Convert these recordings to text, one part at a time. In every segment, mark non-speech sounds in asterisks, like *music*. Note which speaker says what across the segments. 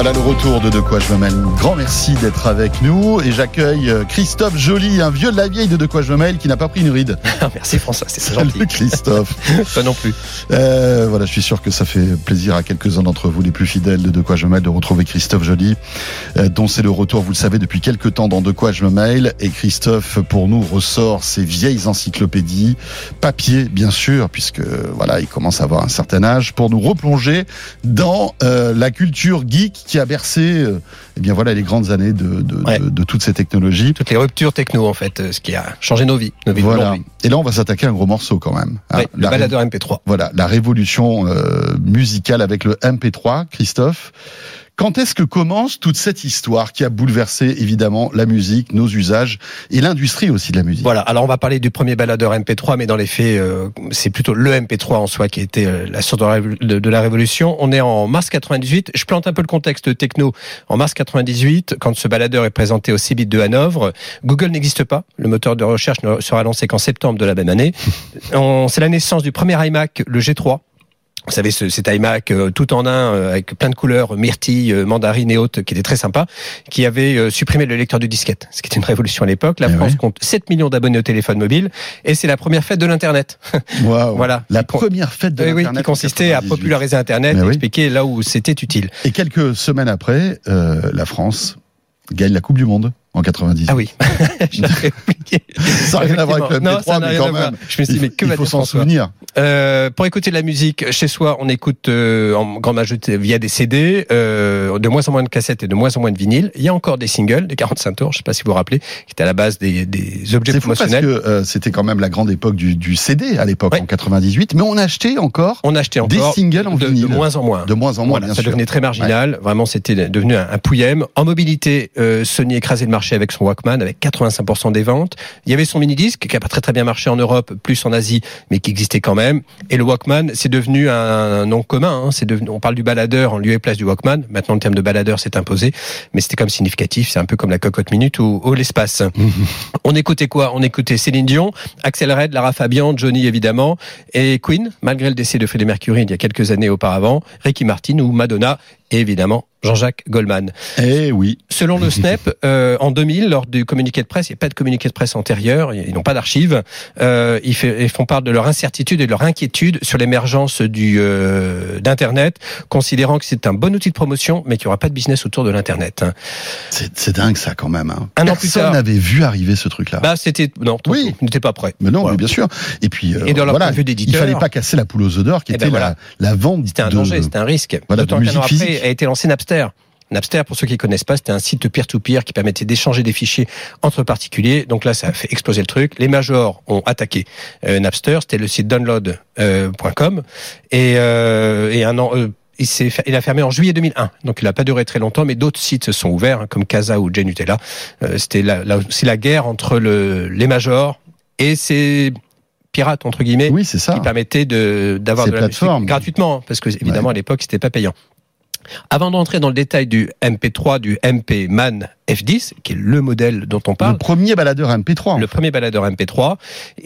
Speaker 1: Voilà le retour de De quoi je me mêle. Grand merci d'être avec nous et j'accueille euh, Christophe Joly, un vieux de la vieille de De quoi je me mêle qui n'a pas pris une ride. *laughs*
Speaker 2: merci François, c'est
Speaker 1: Salut
Speaker 2: gentil.
Speaker 1: Christophe. *laughs*
Speaker 2: Pas non plus.
Speaker 1: Euh, voilà, je suis sûr que ça fait plaisir à quelques-uns d'entre vous, les plus fidèles de De quoi je me mêle, de retrouver Christophe Joly, euh, dont c'est le retour, vous le savez, depuis quelques temps dans De quoi je me mêle. Et Christophe, pour nous, ressort ses vieilles encyclopédies, papier, bien sûr, puisque voilà, il commence à avoir un certain âge, pour nous replonger dans euh, la culture geek qui a bercé, euh, eh bien voilà, les grandes années de, de,
Speaker 2: Ouais.
Speaker 1: de, de toutes ces technologies.
Speaker 2: Toutes les ruptures techno, en fait, euh, ce qui a changé nos vies, nos vies
Speaker 1: Voilà. Et là, on va s'attaquer à un gros morceau quand même. hein.
Speaker 2: Le baladeur MP3.
Speaker 1: Voilà, la révolution euh, musicale avec le MP3, Christophe. Quand est-ce que commence toute cette histoire qui a bouleversé évidemment la musique, nos usages et l'industrie aussi de la musique?
Speaker 2: Voilà, alors on va parler du premier baladeur MP3, mais dans les faits, euh, c'est plutôt le MP3 en soi qui a été euh, la source de, la révolution. On est en mars 98, je plante un peu le contexte techno. En mars 98, quand ce baladeur est présenté au CeBIT de Hanovre, Google n'existe pas, le moteur de recherche ne sera lancé qu'en septembre de la même année. *laughs* C'est la naissance du premier iMac, le G3. Vous savez, ce, cet iMac euh, tout en un, euh, avec plein de couleurs, myrtille, euh, mandarine et autres, qui était très sympa, qui avait euh, supprimé le lecteur de disquette, ce qui était une révolution à l'époque. La
Speaker 1: Eh
Speaker 2: France
Speaker 1: ouais.
Speaker 2: compte 7 millions d'abonnés au téléphone mobile, et c'est la première fête de l'Internet. *laughs* Voilà.
Speaker 1: La première fête de
Speaker 2: Oui, oui,
Speaker 1: l'Internet
Speaker 2: qui consistait à
Speaker 1: 98.
Speaker 2: populariser Internet
Speaker 1: Mais
Speaker 2: et
Speaker 1: oui.
Speaker 2: expliquer là où c'était utile.
Speaker 1: Et quelques semaines après, euh, la France gagne la Coupe du Monde en 98.
Speaker 2: Ah oui. *laughs* *laughs*
Speaker 1: Ça n'a rien à voir avec le
Speaker 2: Non,
Speaker 1: MP3,
Speaker 2: ça n'a
Speaker 1: mais
Speaker 2: rien
Speaker 1: quand même.
Speaker 2: Je me suis dit, mais que
Speaker 1: il faut s'en souvenir.
Speaker 2: Euh, pour écouter de la musique chez soi, on écoute euh, en grande majorité via des CD, euh, de moins en moins de cassettes et de moins en moins de vinyles. Il y a encore des singles, des 45 tours, je sais pas si vous vous rappelez, qui étaient à la base des, des objets
Speaker 1: C'est fou parce que
Speaker 2: promotionnels.
Speaker 1: c'était quand même la grande époque du, du CD à l'époque
Speaker 2: Ouais.
Speaker 1: en 98, mais on achetait encore
Speaker 2: On achetait
Speaker 1: des
Speaker 2: encore
Speaker 1: singles en
Speaker 2: de, de
Speaker 1: vinyle.
Speaker 2: moins en moins.
Speaker 1: de moins en moins,
Speaker 2: Voilà,
Speaker 1: bien
Speaker 2: ça
Speaker 1: sûr.
Speaker 2: devenait très marginal. Vraiment, c'était devenu un, un pouillème. En mobilité, Sony écrasait le marché avec son Walkman, avec 85% des ventes. Il y avait son mini-disque, qui a pas très très bien marché en Europe, plus en Asie, mais qui existait quand même. Et le Walkman, c'est devenu un, un nom commun. Hein. C'est devenu, on parle du baladeur en lieu et place du Walkman. Maintenant, le terme de baladeur s'est imposé, mais c'était comme significatif. C'est un peu comme la cocotte minute ou, ou l'espace. *laughs* On écoutait quoi? On écoutait Céline Dion, Axel Red, Lara Fabian, Johnny évidemment, et Queen, malgré le décès de Freddie Mercury il y a quelques années auparavant, Ricky Martin ou Madonna, évidemment Jean-Jacques Goldman.
Speaker 1: Eh oui.
Speaker 2: Selon le *laughs* SNEP, euh, en 2000, lors du communiqué de presse, il n'y a pas de communiqué de presse antérieur, ils n'ont pas d'archives, euh, ils, ils font part de leur incertitude et de leur inquiétude sur l'émergence du euh, d'Internet, considérant que c'est un bon outil de promotion, mais qu'il n'y aura pas de business autour de l'Internet.
Speaker 1: C'est dingue ça quand même. Hein.
Speaker 2: Un an plus
Speaker 1: Personne n'avait vu arriver ce truc-là.
Speaker 2: Bah, c'était non,
Speaker 1: Oui.
Speaker 2: n'était pas prêt.
Speaker 1: mais non,
Speaker 2: Voilà.
Speaker 1: mais bien sûr. Et puis, euh,
Speaker 2: Et dans leur
Speaker 1: voilà,
Speaker 2: point de vue
Speaker 1: il fallait pas casser la poule aux œufs d'or, qui
Speaker 2: Eh
Speaker 1: était
Speaker 2: ben voilà.
Speaker 1: la, la vente.
Speaker 2: C'était un danger, c'était un risque.
Speaker 1: Voilà, de musique
Speaker 2: après
Speaker 1: physique.
Speaker 2: A été lancé Napster. Napster, pour ceux qui connaissent pas, c'était un site peer-to-peer qui permettait d'échanger des fichiers entre particuliers. Donc là, ça a fait exploser le truc. Les majors ont attaqué euh, Napster. C'était le site download.com. et, euh, et un an. euh, il, a fermé en juillet 2001, donc il n'a pas duré très longtemps, mais d'autres sites se sont ouverts, hein, comme Casa ou Genutella. C'était la, la, c'est la guerre entre le, les majors et ces pirates entre guillemets
Speaker 1: Oui, c'est ça.
Speaker 2: qui permettait de d'avoir de la musique
Speaker 1: plateformes.
Speaker 2: gratuitement parce que évidemment
Speaker 1: Ouais.
Speaker 2: à l'époque c'était pas payant. Avant d'entrer dans le détail du MP3 du MP Man F10 qui est le modèle dont on
Speaker 1: Le
Speaker 2: parle
Speaker 1: premier baladeur MP3.
Speaker 2: le premier baladeur MP3.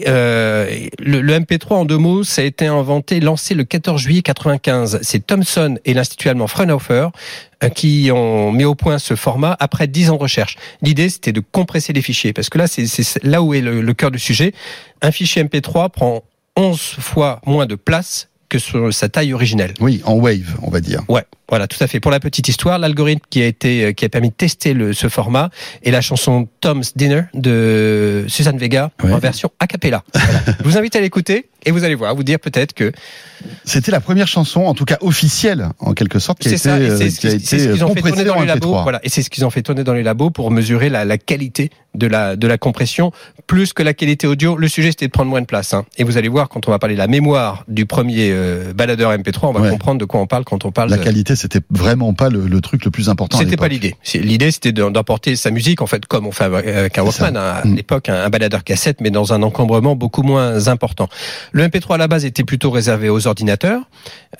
Speaker 2: Euh, le, le MP3, en deux mots, ça a été inventé, lancé le 14 juillet 95. C'est Thomson et l'Institut allemand Fraunhofer euh, qui ont mis au point ce format après dix ans de recherche. L'idée, c'était de compresser les fichiers, parce que là, c'est c'est là où est le, le cœur du sujet. Un fichier MP3 prend 11 fois moins de place que sur sa taille originelle.
Speaker 1: Oui, en wave, on va dire.
Speaker 2: Ouais, voilà, tout à fait. Pour la petite histoire, l'algorithme qui a été, euh, qui a permis de tester le, ce format est la chanson Tom's Dinner de Suzanne Vega
Speaker 1: Ouais.
Speaker 2: en version a cappella. Voilà. Je *laughs* vous invite à l'écouter et vous allez voir, vous dire peut-être que
Speaker 1: C'était la première chanson, en tout cas officielle, en quelque sorte, qui a été, euh,
Speaker 2: c'est ce
Speaker 1: qui a
Speaker 2: ce
Speaker 1: été
Speaker 2: qu'ils ont fait
Speaker 1: compressée
Speaker 2: tourner dans les labos.
Speaker 1: MP3.
Speaker 2: Voilà, et c'est ce qu'ils ont fait tourner dans les labos pour mesurer la, la qualité de la de la compression plus que la qualité audio. Le sujet c'était de prendre moins de place. Hein. Et vous allez voir quand on va parler de la mémoire du premier euh, baladeur MP3, on va
Speaker 1: Ouais.
Speaker 2: comprendre de quoi on parle quand on parle
Speaker 1: La
Speaker 2: de,
Speaker 1: qualité, c'était vraiment pas le, le truc le plus important.
Speaker 2: C'était pas l'idée. L'idée, c'était de- d'emporter sa musique, en fait, comme on fait avec un. Walkman, hein, à
Speaker 1: Mm.
Speaker 2: l'époque, un, un baladeur cassette, mais dans un encombrement beaucoup moins important. Le MP3 à la base était plutôt réservé aux ordinateurs,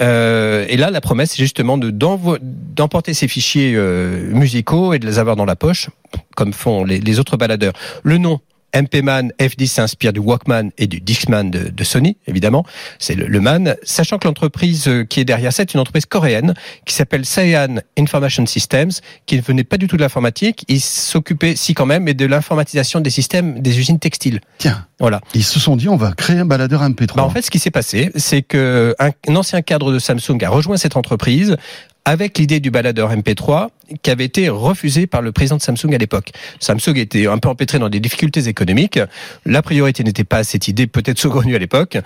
Speaker 2: euh, et là, la promesse, c'est justement de d'emporter ces fichiers euh, musicaux et de les avoir dans la poche, comme font les, les autres baladeurs. Le nom MP-Man F10 s'inspire du Walkman et du Discman de, de Sony, évidemment. C'est le, le, Man. Sachant que l'entreprise euh, qui est derrière ça est une entreprise coréenne qui s'appelle Cyan Information Systems, qui ne venait pas du tout de l'informatique. Ils s'occupaient, si quand même, mais de l'informatisation des systèmes des usines textiles.
Speaker 1: Tiens. Voilà. Ils se sont dit, on va créer un baladeur MP3.
Speaker 2: Bah en fait, ce qui s'est passé, c'est que un, un ancien cadre de Samsung a rejoint cette entreprise avec l'idée du baladeur MP3 qui avait été refusé par le président de Samsung à l'époque. Samsung était un peu empêtré dans des difficultés économiques. La priorité n'était pas à cette idée, peut-être saugrenue à l'époque.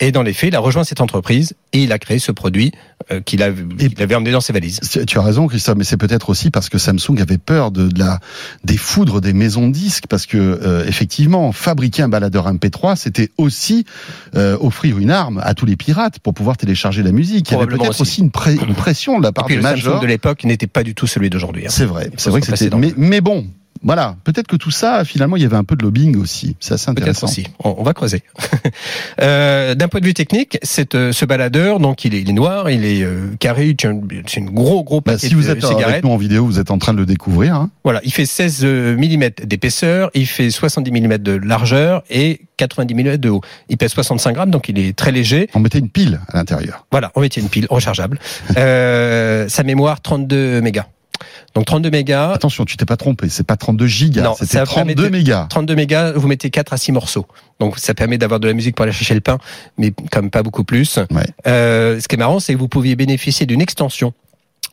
Speaker 2: Et dans les faits, il a rejoint cette entreprise et il a créé ce produit euh, qu'il avait, avait, emmené dans ses valises.
Speaker 1: Tu as raison, Christophe, mais c'est peut-être aussi parce que Samsung avait peur de, de, la des foudres des maisons de disques, parce que euh, effectivement, fabriquer un baladeur MP3, c'était aussi euh, offrir une arme à tous les pirates pour pouvoir télécharger la musique. Il y avait peut-être aussi, une, pré une, pression de la part
Speaker 2: et puis,
Speaker 1: de
Speaker 2: le Samsung de l'époque n'était pas du tout celui d'aujourd'hui. Hein.
Speaker 1: C'est vrai, c'est vrai que c'était. Mais, mais bon, voilà, peut-être que tout ça, finalement, il y avait un peu de lobbying aussi. C'est assez intéressant.
Speaker 2: Aussi. On, va creuser. *laughs* euh, D'un point de vue technique, euh, ce baladeur, donc il est, il est noir, il est euh, carré, c'est une gros gros
Speaker 1: bah,
Speaker 2: paquet
Speaker 1: Si vous êtes avec nous en vidéo, vous êtes en train de le découvrir. Hein.
Speaker 2: Voilà, il fait 16 mm d'épaisseur, il fait 70 mm de largeur et 90 mm de haut. Il pèse 65 grammes, donc il est très léger.
Speaker 1: On mettait une pile à l'intérieur.
Speaker 2: Voilà, on mettait une pile rechargeable. euh, *laughs* sa mémoire 32 mégas. Donc 32 mégas.
Speaker 1: Attention, tu t'es pas trompé, c'est pas 32 gigas, c'était 32 mégas.
Speaker 2: 32 mégas, vous mettez 4 à 6 morceaux. Donc ça permet d'avoir de la musique pour aller chercher le pain, mais même pas beaucoup plus.
Speaker 1: Ouais.
Speaker 2: Euh, ce qui est marrant, c'est que vous pouviez bénéficier d'une extension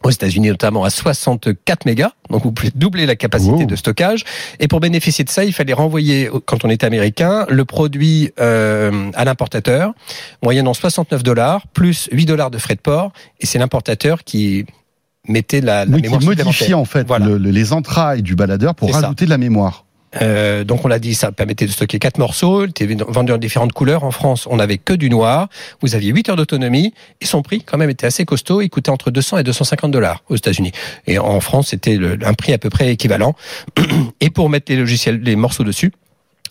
Speaker 2: aux États-Unis notamment à 64 mégas, donc vous pouvez doubler la capacité
Speaker 1: Wow.
Speaker 2: de stockage. Et pour bénéficier de ça, il fallait renvoyer, quand on était américain, le produit euh, à l'importateur, moyennant 69 dollars plus 8 dollars de frais de port. Et c'est l'importateur qui mettait la, la
Speaker 1: Oui,
Speaker 2: mémoire
Speaker 1: qui modifiait
Speaker 2: supplémentaire.
Speaker 1: en fait
Speaker 2: Voilà.
Speaker 1: le- le- les entrailles du baladeur pour
Speaker 2: ça.
Speaker 1: rajouter de la mémoire.
Speaker 2: Euh, donc on l'a dit, ça permettait de stocker quatre morceaux, il était vendu en différentes couleurs. En France, on n'avait que du noir. Vous aviez 8 heures d'autonomie et son prix quand même était assez costaud. Il coûtait entre 200 et 250 dollars aux États-Unis. Et en France, c'était un prix à peu près équivalent. *clears throat* Et pour mettre les logiciels, les morceaux dessus.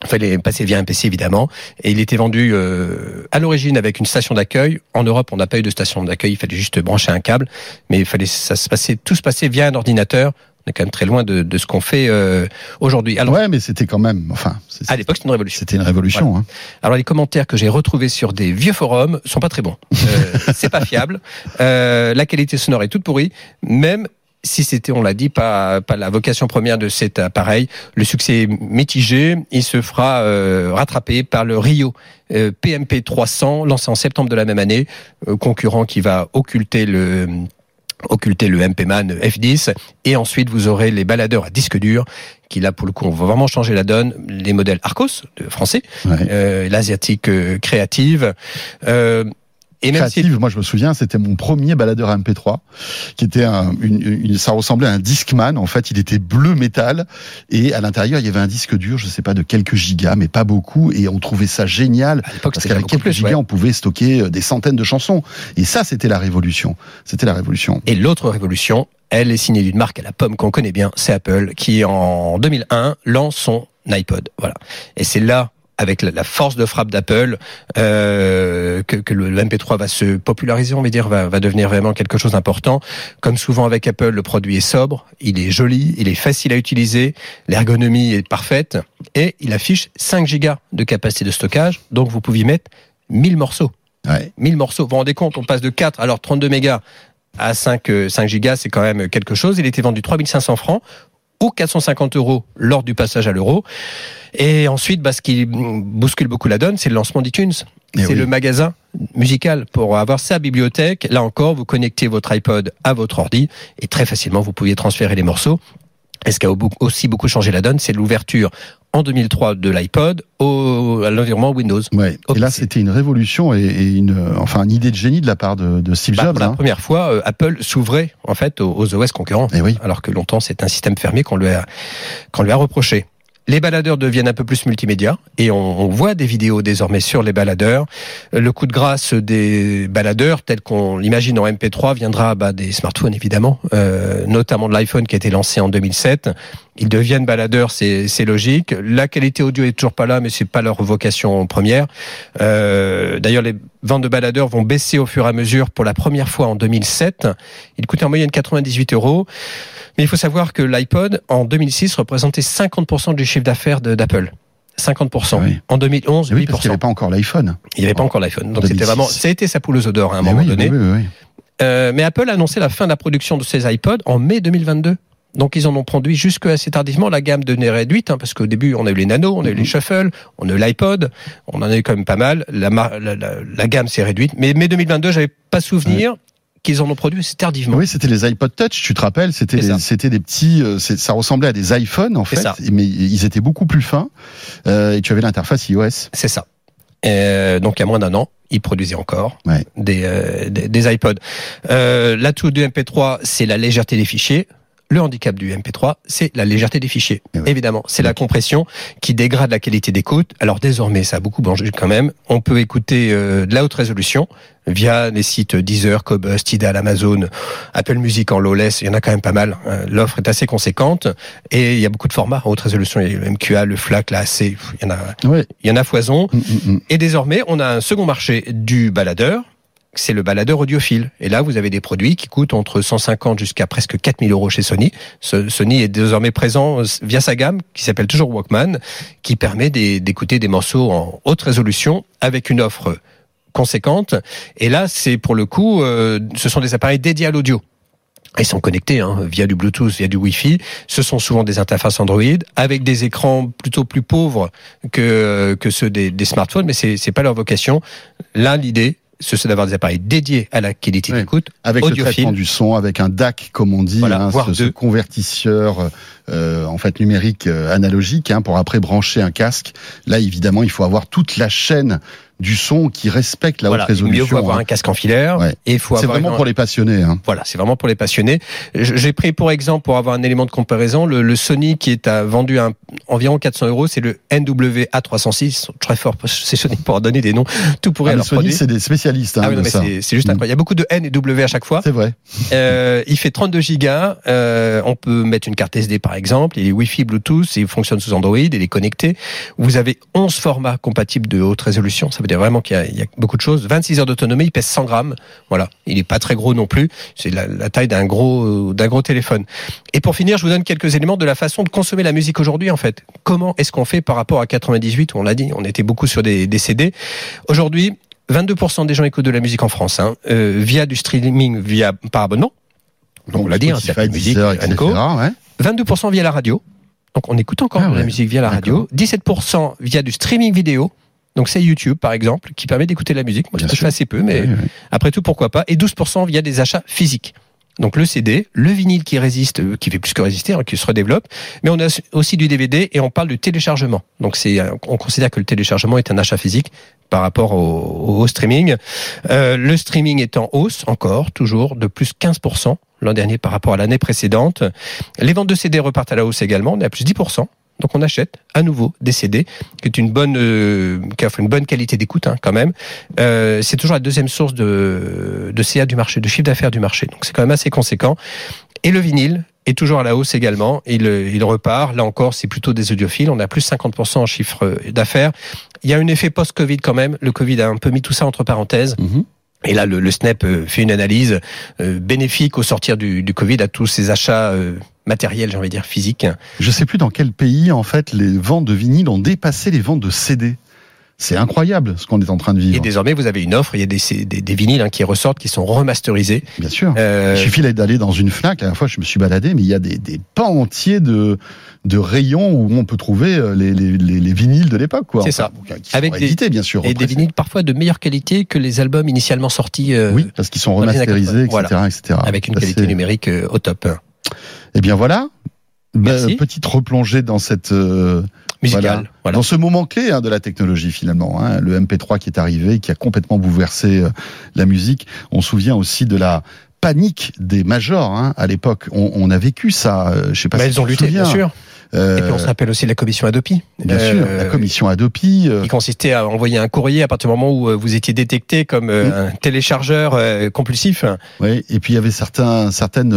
Speaker 2: Il fallait passer via un PC évidemment, et il était vendu euh, à l'origine avec une station d'accueil. En Europe, on n'a pas eu de station d'accueil, il fallait juste brancher un câble, mais il fallait ça se passait tout se passait via un ordinateur. On est quand même très loin de, de ce qu'on fait euh, aujourd'hui. Alors
Speaker 1: ouais, mais c'était quand même, enfin,
Speaker 2: à l'époque, c'était une révolution.
Speaker 1: c'était une révolution. Hein.
Speaker 2: Alors les commentaires que j'ai retrouvés sur des vieux forums sont pas très bons. Euh, c'est pas fiable. Euh, la qualité sonore est toute pourrie. Même si c'était, on l'a dit, pas, pas la vocation première de cet appareil, le succès est mitigé. Il se fera euh, rattraper par le Rio euh, PMP 300, lancé en septembre de la même année, euh, concurrent qui va occulter le occulter le MP-Man F10 et ensuite vous aurez les baladeurs à disque dur qui là pour le coup vont vraiment changer la donne les modèles Arcos de français
Speaker 1: Ouais.
Speaker 2: euh, l'asiatique euh, créative. Et même si
Speaker 1: Créative, moi je me souviens, c'était mon premier baladeur MP3, qui était un, une, une- ça ressemblait à un Discman. En fait, il était bleu métal et à l'intérieur il y avait un disque dur, je sais pas de quelques gigas, mais pas beaucoup, et on trouvait ça génial
Speaker 2: à l'époque
Speaker 1: parce qu'avec quelques
Speaker 2: plus.
Speaker 1: gigas
Speaker 2: ouais.
Speaker 1: on pouvait stocker euh, des centaines de chansons. Et ça, c'était la révolution. C'était la révolution.
Speaker 2: Et l'autre révolution, elle est signée d'une marque à la pomme qu'on connaît bien, c'est Apple, qui en 2001 lance son iPod. Voilà. Et c'est là avec la- force de frappe d'Apple euh, que, que le, le MP3 va se populariser, on va dire, va, va devenir vraiment quelque chose d'important. Comme souvent avec Apple, le produit est sobre, il est joli, il est facile à utiliser, l'ergonomie est parfaite et il affiche 5 gigas de capacité de stockage, donc vous pouvez mettre 1000 morceaux.
Speaker 1: Ouais.
Speaker 2: 1000 morceaux. Vous vous rendez compte, on passe de 4, alors 32 mégas à 5, euh, 5 gigas, c'est quand même quelque chose. Il était vendu 3500 francs ou 450 euros lors du passage à l'euro. Et ensuite, bah, ce qui bouscule beaucoup la donne, c'est le lancement d'iTunes.
Speaker 1: Eh
Speaker 2: C'est
Speaker 1: oui.
Speaker 2: le magasin musical pour avoir sa bibliothèque. Là encore, vous connectez votre iPod à votre ordi et très facilement, vous pouviez transférer les morceaux. Et ce qui a au- aussi beaucoup changé la donne, c'est l'ouverture en 2003 de l'iPod au, à l'environnement Windows.
Speaker 1: Ouais. Et là, c'était une révolution et, et une, euh, enfin, une idée de génie de la part de, de Steve
Speaker 2: Bah,
Speaker 1: Jobs.
Speaker 2: la
Speaker 1: hein.
Speaker 2: première fois, euh, Apple s'ouvrait en fait aux, aux OS concurrents,
Speaker 1: Eh oui.
Speaker 2: alors que longtemps c'est un système fermé qu'on lui a qu'on lui a reproché. Les baladeurs deviennent un peu plus multimédia et on, on voit des vidéos désormais sur les baladeurs. Le coup de grâce des baladeurs, tel qu'on l'imagine en MP3, viendra bah, des smartphones évidemment, euh, notamment de l'iPhone qui a été lancé en 2007. Ils deviennent baladeurs, c'est logique. La qualité audio est toujours pas là, mais c'est pas leur vocation première. Euh, D'ailleurs, les ventes de baladeurs vont baisser au fur et à mesure pour la première fois en 2007. Il coûtait en moyenne 98 euros. Mais il faut savoir que l'iPod, en 2006, représentait 50% du chiffre d'affaires d'Apple. 50%.
Speaker 1: Ah oui.
Speaker 2: En 2011,
Speaker 1: Oui,
Speaker 2: 8%.
Speaker 1: parce qu'il n'y avait pas encore l'iPhone.
Speaker 2: Il n'y avait pas encore l'iPhone. Donc c'était
Speaker 1: 2006.
Speaker 2: vraiment, ça a été sa poule aux œufs d'or à un
Speaker 1: Mais
Speaker 2: moment
Speaker 1: oui,
Speaker 2: donné.
Speaker 1: oui, oui, oui.
Speaker 2: Euh, mais Apple a annoncé la fin de la production de ses iPods en mai 2022. Donc ils en ont produit jusque assez tardivement. La gamme devenait réduite hein, parce qu'au début on a eu les Nano, on a eu
Speaker 1: Mhm.
Speaker 2: les Shuffle, on a eu l'iPod, on en a eu quand même pas mal. La, la, la- la gamme s'est réduite. Mais mai 2022, j'avais pas souvenir qu'ils en ont produit assez tardivement.
Speaker 1: Oui, c'était les iPod Touch, tu te rappelles, c'était
Speaker 2: C'est
Speaker 1: c'était des petits, euh, c'est- ça ressemblait à des iPhones en
Speaker 2: C'est
Speaker 1: fait,
Speaker 2: ça.
Speaker 1: mais ils étaient beaucoup plus fins euh, et tu avais l'interface iOS.
Speaker 2: C'est ça. Euh, donc il y a moins d'un an, ils produisaient encore
Speaker 1: Ouais.
Speaker 2: des, euh, des, des iPods. Euh, L'atout du MP3, c'est la légèreté des fichiers. Le handicap du MP3, c'est la légèreté des fichiers.
Speaker 1: Eh oui.
Speaker 2: Évidemment, c'est la compression qui dégrade la qualité d'écoute. Alors désormais, ça a beaucoup changé quand même. On peut écouter euh, de la haute résolution via les sites Deezer, Cobus, Tidal, Amazon, Apple Music en lowless. Il y en a quand même pas mal. Euh, L'offre est assez conséquente et il y a beaucoup de formats haute résolution. Il y a le MQA, le FLAC, la AC. Il y en a, il y en a foison.
Speaker 1: Mm, mm, mm.
Speaker 2: Et désormais, on a un second marché du baladeur. C'est le baladeur audiophile. Et là, vous avez des produits qui coûtent entre 150 jusqu'à presque 4000 euros chez Sony. Sony est désormais présent euh, via sa gamme, qui s'appelle toujours Walkman, qui permet d'écouter des morceaux en haute résolution avec une offre conséquente. Et là, c'est pour le coup, euh, ce sont des appareils dédiés à l'audio. Ils sont connectés hein, via du Bluetooth, via du Wi-Fi. Ce sont souvent des interfaces Android avec des écrans plutôt plus pauvres que que ceux des, des smartphones, mais c'est c'est pas leur vocation. Là, l'idée, ce c'est d'avoir des appareils dédiés à la qualité
Speaker 1: Oui.
Speaker 2: d'écoute,
Speaker 1: Avec le
Speaker 2: audiophile.
Speaker 1: traitement du son, avec un DAC comme on dit,
Speaker 2: Voilà,
Speaker 1: hein,
Speaker 2: voire
Speaker 1: ce, convertisseur euh, en fait numérique euh, analogique hein, pour après brancher un casque. Là, évidemment, il faut avoir toute la chaîne du son qui respecte la
Speaker 2: Voilà,
Speaker 1: haute
Speaker 2: mieux vaut
Speaker 1: résolution.
Speaker 2: avoir
Speaker 1: hein.
Speaker 2: un casque en filaire
Speaker 1: Ouais.
Speaker 2: et il faut
Speaker 1: C'est vraiment
Speaker 2: une-
Speaker 1: pour les passionnés. Hein.
Speaker 2: Voilà, c'est vraiment pour les passionnés. J'ai pris pour exemple, pour avoir un élément de comparaison, le, le Sony qui est à, vendu à un- environ 400 euros, c'est le NWA306. Ils sont très fort, c'est Sony pour en donner des noms. Tout pourrait
Speaker 1: Ah,
Speaker 2: leur
Speaker 1: Sony, c'est des spécialistes hein,
Speaker 2: Ah oui,
Speaker 1: de
Speaker 2: c'est juste
Speaker 1: Mm.
Speaker 2: incroyable. Il y a beaucoup de N et W à chaque fois.
Speaker 1: C'est vrai. *laughs*
Speaker 2: Euh, il fait 32 gigas. Euh, on peut mettre une carte SD par exemple. Il est Wi-Fi, Bluetooth. Il fonctionne sous Android. Il est connecté. Vous avez 11 formats compatibles de haute résolution. Ça veut dire vraiment qu'il y, a- il y a beaucoup de choses. 26 heures d'autonomie. Il pèse 100 grammes. Voilà. Il est pas très gros non plus. C'est la, la taille d'un gros d'un gros téléphone. Et pour finir, je vous donne quelques éléments de la façon de consommer la musique aujourd'hui en fait. Comment est-ce qu'on fait par rapport à 98 où on l'a dit, on était beaucoup sur des, des CD. Aujourd'hui, 22% des gens écoutent de la musique en France hein, euh, via du streaming, via par abonnement. Donc on l'a dit, hein,
Speaker 1: Spotify,
Speaker 2: musique,
Speaker 1: Deezer, etc.
Speaker 2: Co.
Speaker 1: ouais.
Speaker 2: 22% via la radio. Donc on écoute encore
Speaker 1: Ah
Speaker 2: de la musique via la radio. 17% via du streaming vidéo. Donc c'est YouTube par exemple qui permet d'écouter la musique. Moi je fais assez peu, mais
Speaker 1: Oui, oui.
Speaker 2: après tout pourquoi pas? Et 12% via des achats physiques. Donc le CD, le vinyle qui résiste, euh, qui fait plus que résister, hein, qui se redéveloppe, mais on a aussi du DVD et on parle du téléchargement. Donc c'est, euh, on considère que le téléchargement est un achat physique par rapport au, au streaming. Euh, le streaming est en hausse encore, toujours de plus 15% l'an dernier par rapport à l'année précédente. Les ventes de CD repartent à la hausse également, on est à plus 10%. Donc on achète à nouveau des CD, qui est une bonne, euh, qui offre une bonne qualité d'écoute hein, quand même. Euh, c'est toujours la deuxième source de, de CA du marché, de chiffre d'affaires du marché. Donc c'est quand même assez conséquent. Et le vinyle est toujours à la hausse également. Il, il repart. Là encore, c'est plutôt des audiophiles. On a plus 50% en chiffre d'affaires. Il y a un effet post-Covid quand même. Le Covid a un peu mis tout ça entre parenthèses.
Speaker 1: Mhm.
Speaker 2: Et là, le, le SNEP euh, fait une analyse euh, bénéfique au sortir du, du Covid à tous ces achats euh, matériels, j'ai envie de dire physiques.
Speaker 1: Je sais plus dans quel pays en fait les ventes de vinyle ont dépassé les ventes de CD. C'est incroyable ce qu'on est en train de
Speaker 2: Et
Speaker 1: vivre.
Speaker 2: désormais, vous avez une offre. Il y a des, des, des vinyles hein, qui ressortent, qui sont remasterisés.
Speaker 1: Bien sûr.
Speaker 2: Euh,
Speaker 1: Il suffit d'aller dans une Fnac. La dernière fois, je me suis baladé, mais il y a des, des pans entiers de, de rayons où on peut trouver euh, les, les, les, les vinyles de l'époque.
Speaker 2: C'est ça.
Speaker 1: Qui
Speaker 2: Avec des-
Speaker 1: édités, bien sûr.
Speaker 2: et des vinyles parfois de meilleure qualité que les albums initialement sortis. euh,
Speaker 1: Oui, parce qu'ils sont remasterisés,
Speaker 2: 80.
Speaker 1: etc., etc.
Speaker 2: avec une qualité numérique euh, au top.
Speaker 1: Eh bien voilà. Bah, petite replongée dans cette euh,
Speaker 2: Musical.
Speaker 1: Voilà.
Speaker 2: Voilà.
Speaker 1: dans ce moment clé hein, de la technologie finalement, hein, le MP3 qui est arrivé, qui a complètement bouleversé euh, la musique. On se souvient aussi de la panique des majors hein, à l'époque. On, on a vécu ça. euh, je sais pas
Speaker 2: Mais
Speaker 1: si
Speaker 2: elles
Speaker 1: tu
Speaker 2: ont lutté, bien sûr.
Speaker 1: Euh,
Speaker 2: Et puis on se rappelle aussi de la commission Adopi.
Speaker 1: bien
Speaker 2: Euh,
Speaker 1: sûr, la commission Adopi. euh,
Speaker 2: qui consistait à envoyer un courrier à partir du moment où vous étiez détecté comme un téléchargeur compulsif.
Speaker 1: Oui, et puis il y avait certains, certaines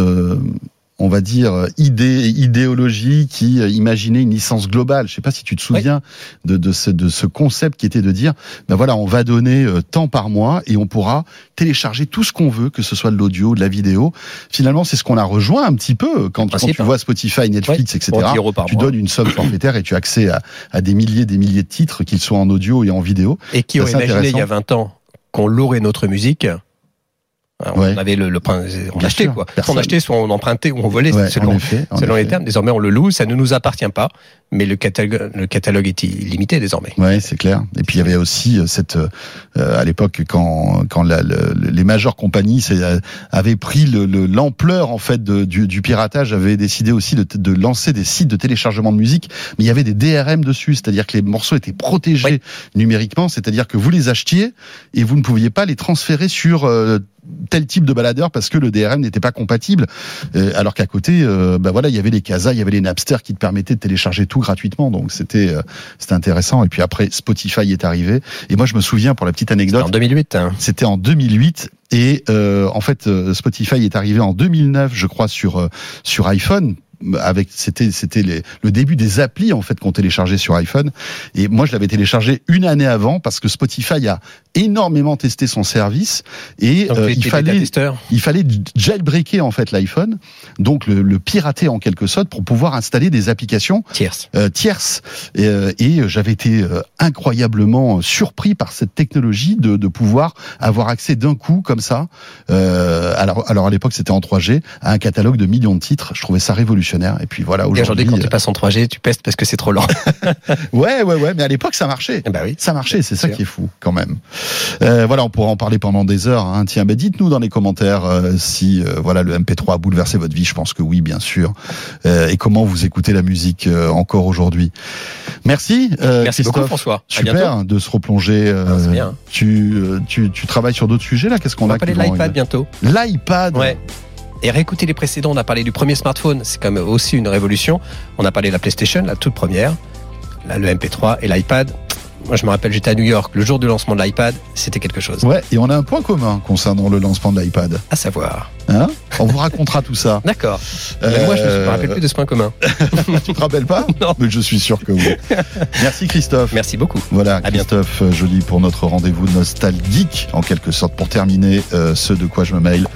Speaker 1: on va dire, idée, idéologie qui imaginait une licence globale. Je sais pas si tu te souviens de, de, ce, de ce concept qui était de dire, ben voilà, on va donner tant par mois et on pourra télécharger tout ce qu'on veut, que ce soit de l'audio, de la vidéo. Finalement, c'est ce qu'on a rejoint un petit peu quand, quand tu
Speaker 2: hein.
Speaker 1: vois Spotify, Netflix, etc. Tu donnes une somme forfaitaire et tu as accès à, à des milliers, des milliers de titres, qu'ils soient en audio et en vidéo.
Speaker 2: Et qui aurait imaginé il y a 20 ans qu'on louerait notre musique on avait le, le on achetait quoi. On achetait, soit on empruntait ou on volait, selon, selon les termes. Désormais, on le loue, ça ne nous appartient pas, mais le catalogue, le catalogue est illimité désormais.
Speaker 1: Ouais, c'est clair. Et puis il y avait aussi euh, cette, euh, à l'époque, quand quand la, le, les majeures compagnies euh, avaient pris l'ampleur en fait de, du, du, piratage, avaient décidé aussi de, de, lancer des sites de téléchargement de musique, mais il y avait des DRM dessus, c'est-à-dire que les morceaux étaient protégés numériquement, c'est-à-dire que vous les achetiez et vous ne pouviez pas les transférer sur tel type de baladeur parce que le DRM n'était pas compatible. Euh, alors qu'à côté, euh, bah voilà, il y avait les Casa, il y avait les Napster qui te permettaient de télécharger tout gratuitement. Donc c'était euh, c'était intéressant. Et puis après, Spotify est arrivé. Et moi, je me souviens pour la petite anecdote.
Speaker 2: En 2008. Hein.
Speaker 1: C'était en 2008. Et en fait, Spotify est arrivé en 2009, je crois, sur sur iPhone avec c'était c'était le début des applis en fait qu'on téléchargeait sur iPhone. Et moi je l'avais téléchargé une année avant parce que Spotify a énormément testé son service et
Speaker 2: euh, il fallait
Speaker 1: il fallait jailbreaker en fait l'iPhone. Donc le, le, pirater en quelque sorte pour pouvoir installer des applications
Speaker 2: tierces
Speaker 1: euh, tierces. Et, euh, et j'avais été incroyablement surpris par cette technologie de, de pouvoir avoir accès d'un coup comme ça. Alors alors à l'époque c'était en 3G à un catalogue de millions de titres. Je trouvais ça révolutionnaire et puis voilà,
Speaker 2: aujourd'hui. quand tu passes en 3G, tu pestes parce que c'est trop lent. *laughs*
Speaker 1: ouais, ouais, ouais. Mais à l'époque, ça marchait.
Speaker 2: Bah oui.
Speaker 1: Ça marchait. C'est ça qui est fou, quand même. Euh, voilà, on pourra en parler pendant des heures. Hein. Tiens, bah, dites-nous dans les commentaires euh, si euh, voilà le MP3 a bouleversé votre vie. Je pense que oui, bien sûr. Euh, et comment vous écoutez la musique euh, encore aujourd'hui. Merci.
Speaker 2: Merci beaucoup, François.
Speaker 1: Super de se replonger.
Speaker 2: Ah, bien.
Speaker 1: Tu, tu, tu travailles sur d'autres sujets là? Qu'est-ce qu'on
Speaker 2: a
Speaker 1: On
Speaker 2: va parler de l'iPad bientôt.
Speaker 1: L'iPad?
Speaker 2: Ouais. Et réécouter les précédents, on a parlé du premier smartphone, c'est quand même aussi une révolution. On a parlé de la PlayStation, la toute première, le MP3 et l'iPad. Moi, je me rappelle, j'étais à New York, le jour du lancement de l'iPad, c'était quelque chose.
Speaker 1: Ouais, et on a un point commun concernant le lancement de l'iPad.
Speaker 2: À savoir.
Speaker 1: Hein on vous racontera tout ça.
Speaker 2: D'accord. Moi, je ne me rappelle plus de ce point commun. *laughs*
Speaker 1: tu te rappelles pas *laughs*
Speaker 2: Non.
Speaker 1: Mais je suis sûr que oui. Merci Christophe.
Speaker 2: Merci beaucoup.
Speaker 1: Voilà,
Speaker 2: à
Speaker 1: Christophe euh, Joly pour notre rendez-vous nostalgique, en quelque sorte, pour terminer euh, ce de quoi je me mail.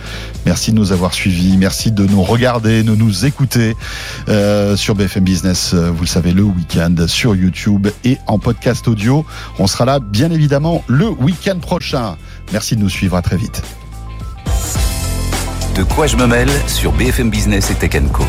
Speaker 1: Merci de nous avoir suivis. Merci de nous regarder, de nous écouter euh, sur BFM Business. Euh, vous le savez, le week-end sur YouTube et en podcast audio. On sera là, bien évidemment, le week-end prochain. Merci de nous suivre. À très vite.
Speaker 3: De quoi je me mêle sur BFM Business et Tech Co.